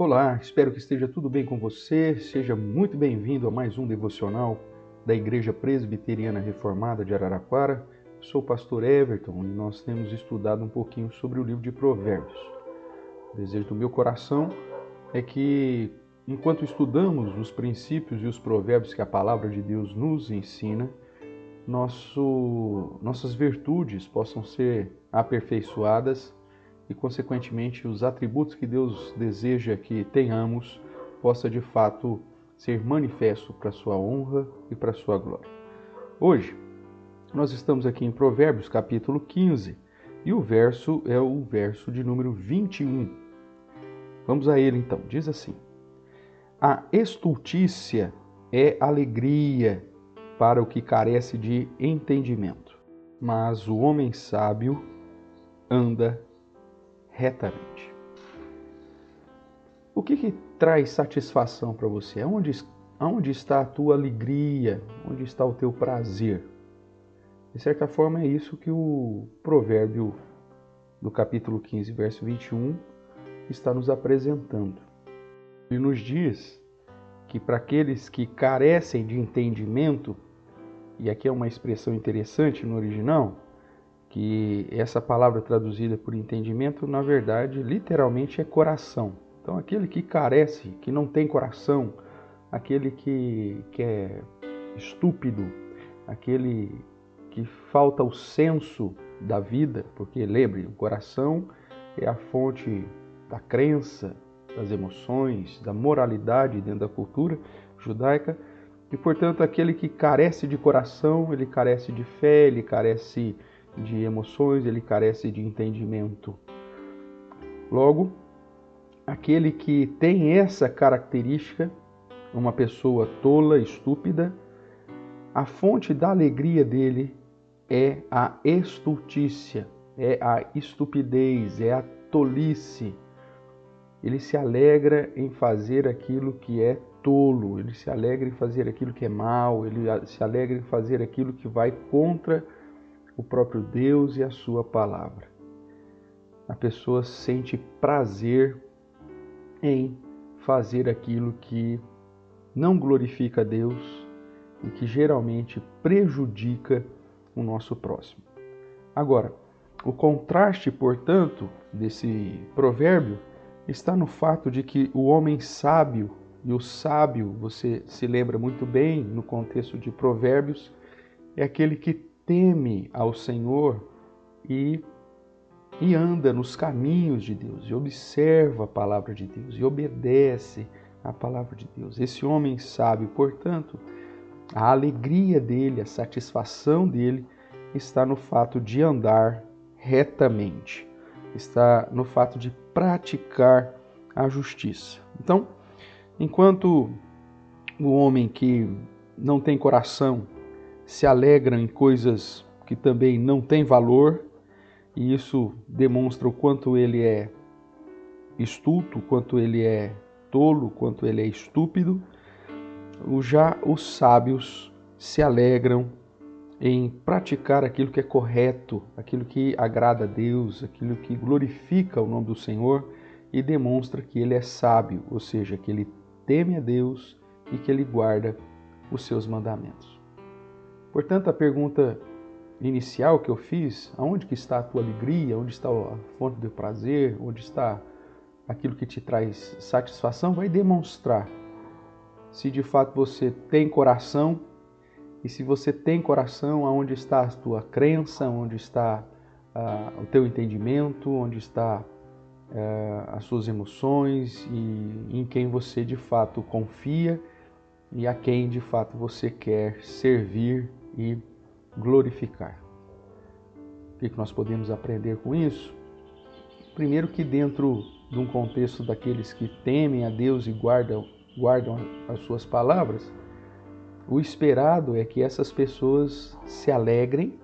Olá, espero que esteja tudo bem com você. Seja muito bem-vindo a mais um devocional da Igreja Presbiteriana Reformada de Araraquara. Sou o pastor Everton e nós temos estudado um pouquinho sobre o livro de Provérbios. O desejo do meu coração é que, enquanto estudamos os princípios e os provérbios que a palavra de Deus nos ensina, nosso, nossas virtudes possam ser aperfeiçoadas e, consequentemente, os atributos que Deus deseja que tenhamos possa de fato ser manifesto para sua honra e para sua glória. Hoje, nós estamos aqui em Provérbios, capítulo 15, e o verso é o verso de número 21. Vamos a ele então. Diz assim: A estultícia é alegria para o que carece de entendimento, mas o homem sábio anda retamente. O que, que traz satisfação para você? Onde, onde está a tua alegria? Onde está o teu prazer? De certa forma, é isso que o provérbio do capítulo 15, verso 21, está nos apresentando. Ele nos diz que para aqueles que carecem de entendimento, e aqui é uma expressão interessante no original, que essa palavra traduzida por entendimento, na verdade, literalmente é coração. Então, aquele que carece, que não tem coração, aquele que, que é estúpido, aquele que falta o senso da vida, porque lembre, o coração é a fonte da crença, das emoções, da moralidade dentro da cultura judaica, e portanto aquele que carece de coração, ele carece de fé, ele carece de emoções, ele carece de entendimento. Logo, aquele que tem essa característica, uma pessoa tola, estúpida, a fonte da alegria dele é a estultícia, é a estupidez, é a tolice. Ele se alegra em fazer aquilo que é tolo, ele se alegra em fazer aquilo que é mal, ele se alegra em fazer aquilo que vai contra o próprio Deus e a sua palavra. A pessoa sente prazer em fazer aquilo que não glorifica Deus e que geralmente prejudica o nosso próximo. Agora, o contraste, portanto, desse provérbio está no fato de que o homem sábio, e o sábio, você se lembra muito bem no contexto de Provérbios, é aquele que teme ao Senhor e, e anda nos caminhos de Deus, e observa a palavra de Deus, e obedece a palavra de Deus. Esse homem sábio, portanto, a alegria dele, a satisfação dele está no fato de andar retamente, está no fato de praticar a justiça. Então, enquanto o homem que não tem coração se alegram em coisas que também não têm valor, e isso demonstra o quanto ele é estulto, quanto ele é tolo, quanto ele é estúpido. Já os sábios se alegram em praticar aquilo que é correto, aquilo que agrada a Deus, aquilo que glorifica o nome do Senhor e demonstra que ele é sábio, ou seja, que ele teme a Deus e que ele guarda os seus mandamentos. Portanto, a pergunta inicial que eu fiz, aonde que está a tua alegria, onde está a fonte do prazer, onde está aquilo que te traz satisfação, vai demonstrar se de fato você tem coração e se você tem coração, aonde está a tua crença, onde está uh, o teu entendimento, onde está uh, as suas emoções e em quem você de fato confia e a quem de fato você quer servir e glorificar. O que nós podemos aprender com isso? Primeiro, que dentro de um contexto daqueles que temem a Deus e guardam, guardam as suas palavras, o esperado é que essas pessoas se alegrem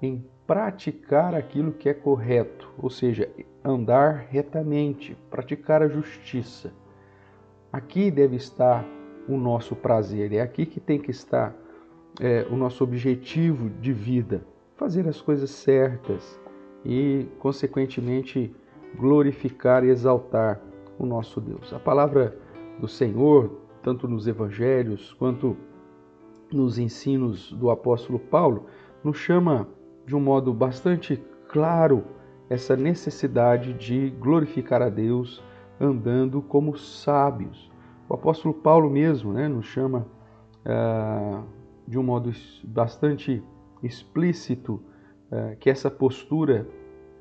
em praticar aquilo que é correto, ou seja, andar retamente, praticar a justiça. Aqui deve estar o nosso prazer, é aqui que tem que estar é, o nosso objetivo de vida, fazer as coisas certas e, consequentemente, glorificar e exaltar o nosso Deus. A palavra do Senhor, tanto nos evangelhos quanto nos ensinos do apóstolo Paulo, nos chama de um modo bastante claro essa necessidade de glorificar a Deus andando como sábios. O apóstolo Paulo mesmo né, nos chama ah, de um modo bastante explícito ah, que essa postura,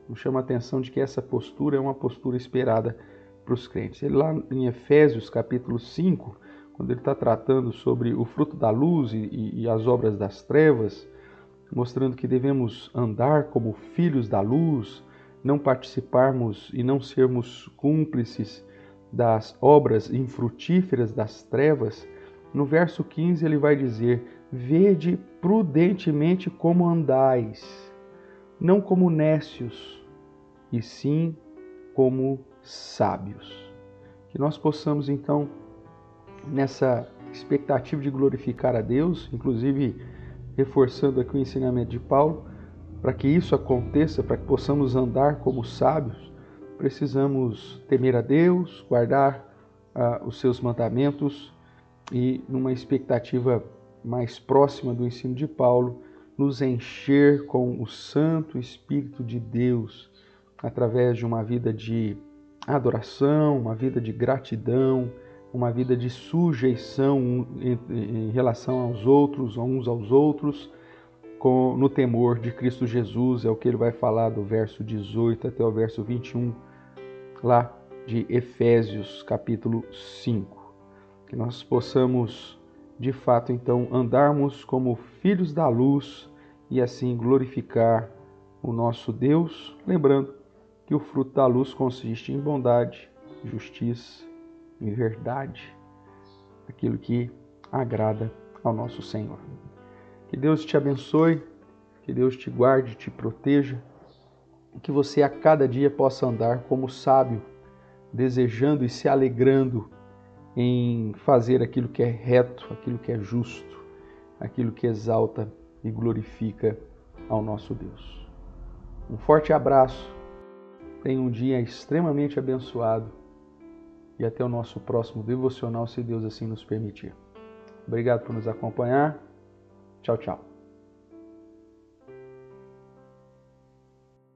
nos chama a atenção de que essa postura é uma postura esperada para os crentes. Ele lá em Efésios capítulo 5, quando ele está tratando sobre o fruto da luz e, e as obras das trevas, mostrando que devemos andar como filhos da luz, não participarmos e não sermos cúmplices das obras infrutíferas das trevas, no verso 15 ele vai dizer: Vede prudentemente como andais, não como nécios, e sim como sábios. Que nós possamos então, nessa expectativa de glorificar a Deus, inclusive reforçando aqui o ensinamento de Paulo, para que isso aconteça, para que possamos andar como sábios, precisamos temer a Deus, guardar uh, os seus mandamentos e, numa expectativa mais próxima do ensino de Paulo, nos encher com o Santo Espírito de Deus através de uma vida de adoração, uma vida de gratidão, uma vida de sujeição em, relação aos outros, uns aos outros, no temor de Cristo Jesus, é o que ele vai falar do verso 18 até o verso 21, lá de Efésios, capítulo 5. Que nós possamos, de fato, então, andarmos como filhos da luz e assim glorificar o nosso Deus, lembrando que o fruto da luz consiste em bondade, justiça, em verdade, aquilo que agrada ao nosso Senhor. Que Deus te abençoe, que Deus te guarde, te proteja, e que você a cada dia possa andar como sábio, desejando e se alegrando em fazer aquilo que é reto, aquilo que é justo, aquilo que exalta e glorifica ao nosso Deus. Um forte abraço, tenha um dia extremamente abençoado e até o nosso próximo devocional, se Deus assim nos permitir. Obrigado por nos acompanhar. Tchau, tchau.